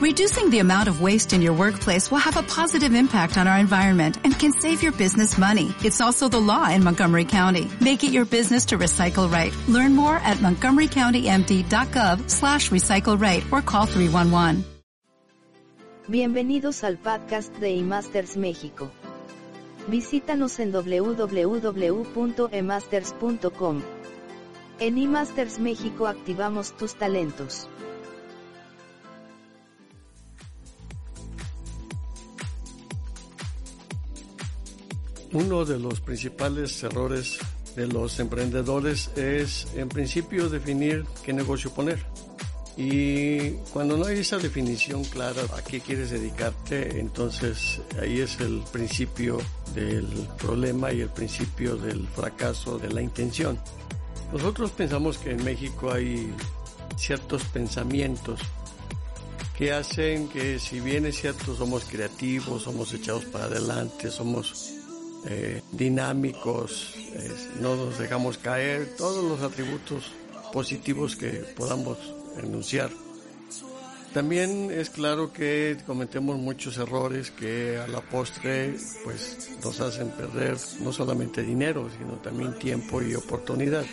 Reducing the amount of waste in your workplace will have a positive impact on our environment and can save your business money. It's also the law in Montgomery County. Make it your business to recycle right. Learn more at montgomerycountymd.gov slash recycle right or call 311. Bienvenidos al podcast de eMasters México. Visítanos en www.emasters.com. En eMasters México activamos tus talentos. Uno de los principales errores de los emprendedores es en principio definir qué negocio poner. Y cuando no hay esa definición clara a qué quieres dedicarte, entonces ahí es el principio del problema y el principio del fracaso de la intención. Nosotros pensamos que en México hay ciertos pensamientos que hacen que si bien es cierto somos creativos, somos echados para adelante, somos eh, dinámicos, no nos dejamos caer, todos los atributos positivos que podamos enunciar. También es claro que cometemos muchos errores que a la postre pues nos hacen perder no solamente dinero, sino también tiempo y oportunidad.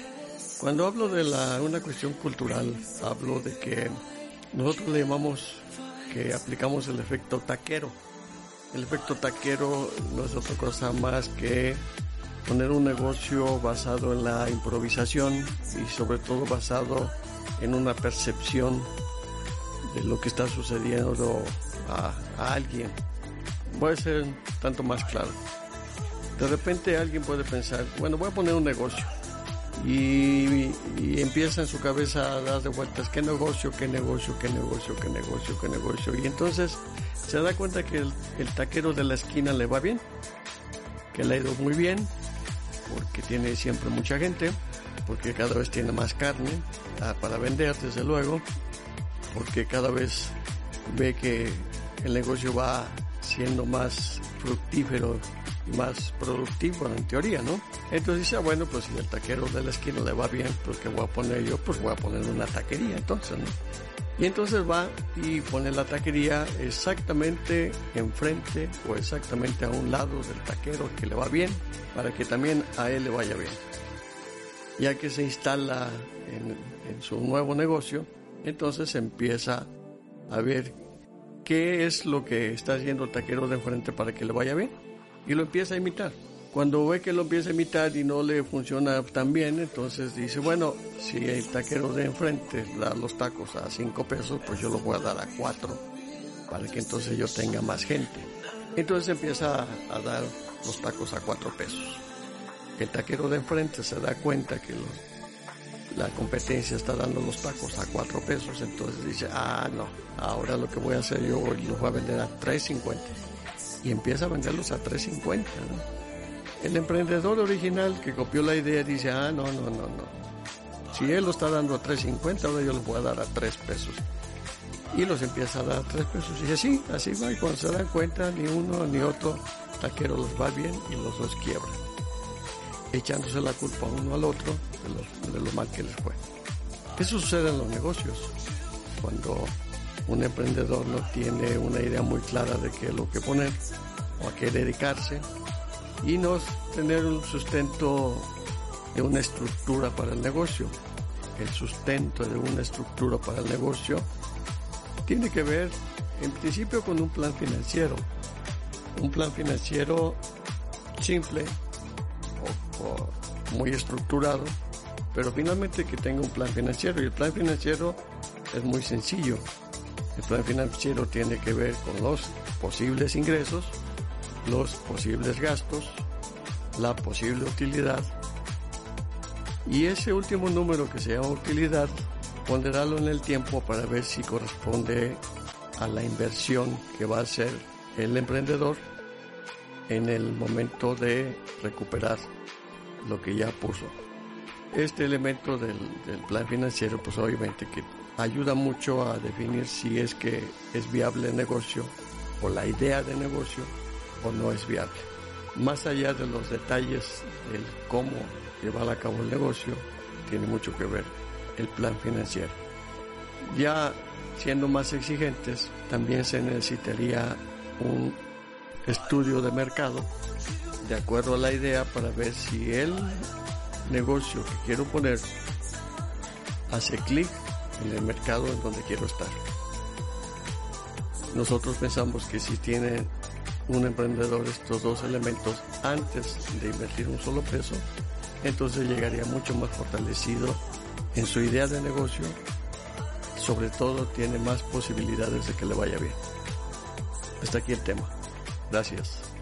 Cuando hablo de la, una cuestión cultural, hablo de que nosotros le llamamos que aplicamos el efecto taquero. El efecto taquero no es otra cosa más que poner un negocio basado en la improvisación y sobre todo basado en una percepción de lo que está sucediendo a, alguien. Voy a ser tanto más claro. De repente alguien puede pensar, bueno, voy a poner un negocio. Y, empieza en su cabeza a dar de vueltas, qué negocio, qué negocio, qué negocio, qué negocio, qué negocio. Y entonces se da cuenta que el, el taquero de la esquina le va bien, que le ha ido muy bien, porque tiene siempre mucha gente, porque cada vez tiene más carne ah, para vender, desde luego, porque cada vez ve que el negocio va siendo más fructífero más productivo en teoría, ¿no? Entonces dice, ah, bueno, pues si el taquero de la esquina le va bien, pues ¿qué voy a poner yo? Pues voy a poner una taquería entonces. Y entonces va y pone la taquería exactamente enfrente o exactamente a un lado del taquero que le va bien, para que también a él le vaya bien. Ya que se instala en, en su nuevo negocio, entonces empieza a ver qué es lo que está haciendo el taquero de enfrente para que le vaya bien y lo empieza a imitar. Cuando ve que lo empieza a imitar y no le funciona tan bien, entonces dice, bueno, si el taquero de enfrente da los tacos a 5 pesos, pues yo los voy a dar a 4 para que entonces yo tenga más gente. Entonces empieza a dar los tacos a 4 pesos. El taquero de enfrente se da cuenta que la competencia está dando los tacos a 4 pesos, entonces dice, ah, no, ahora lo que voy a hacer yo los voy a vender a 3.50 y empieza a venderlos a 3.50. El emprendedor original que copió la idea dice, ah, no, no, no, no. Si él lo está dando a 3.50, ahora yo los voy a dar a 3 pesos. Y los empieza a dar a 3 pesos. Y así, así va. Y cuando se dan cuenta, ni uno ni otro taquero los va bien y los dos quiebran. Echándose la culpa uno al otro de lo, de lo mal que les fue. Eso sucede en los negocios. Cuando un emprendedor no tiene una idea muy clara de qué es lo que poner o a qué dedicarse y no tener un sustento de una estructura para el negocio. El sustento de una estructura para el negocio tiene que ver en principio con un plan financiero. Un plan financiero simple o, muy estructurado, pero finalmente que tenga un plan financiero. Y el plan financiero es muy sencillo. El plan financiero tiene que ver con los posibles ingresos, los posibles gastos, la posible utilidad y ese último número que se llama utilidad, ponderarlo en el tiempo para ver si corresponde a la inversión que va a hacer el emprendedor en el momento de recuperar lo que ya puso. Este elemento del, del plan financiero, pues obviamente que ayuda mucho a definir si es que es viable el negocio o la idea de negocio o no es viable. Más allá de los detalles del cómo llevar a cabo el negocio, tiene mucho que ver el plan financiero. Ya siendo más exigentes, también se necesitaría un estudio de mercado de acuerdo a la idea para ver si el negocio que quiero poner hace clic en el mercado en donde quiero estar. Nosotros pensamos que si tiene un emprendedor estos dos elementos antes de invertir un solo peso, entonces llegaría mucho más fortalecido en su idea de negocio, sobre todo tiene más posibilidades de que le vaya bien. Hasta aquí el tema. Gracias.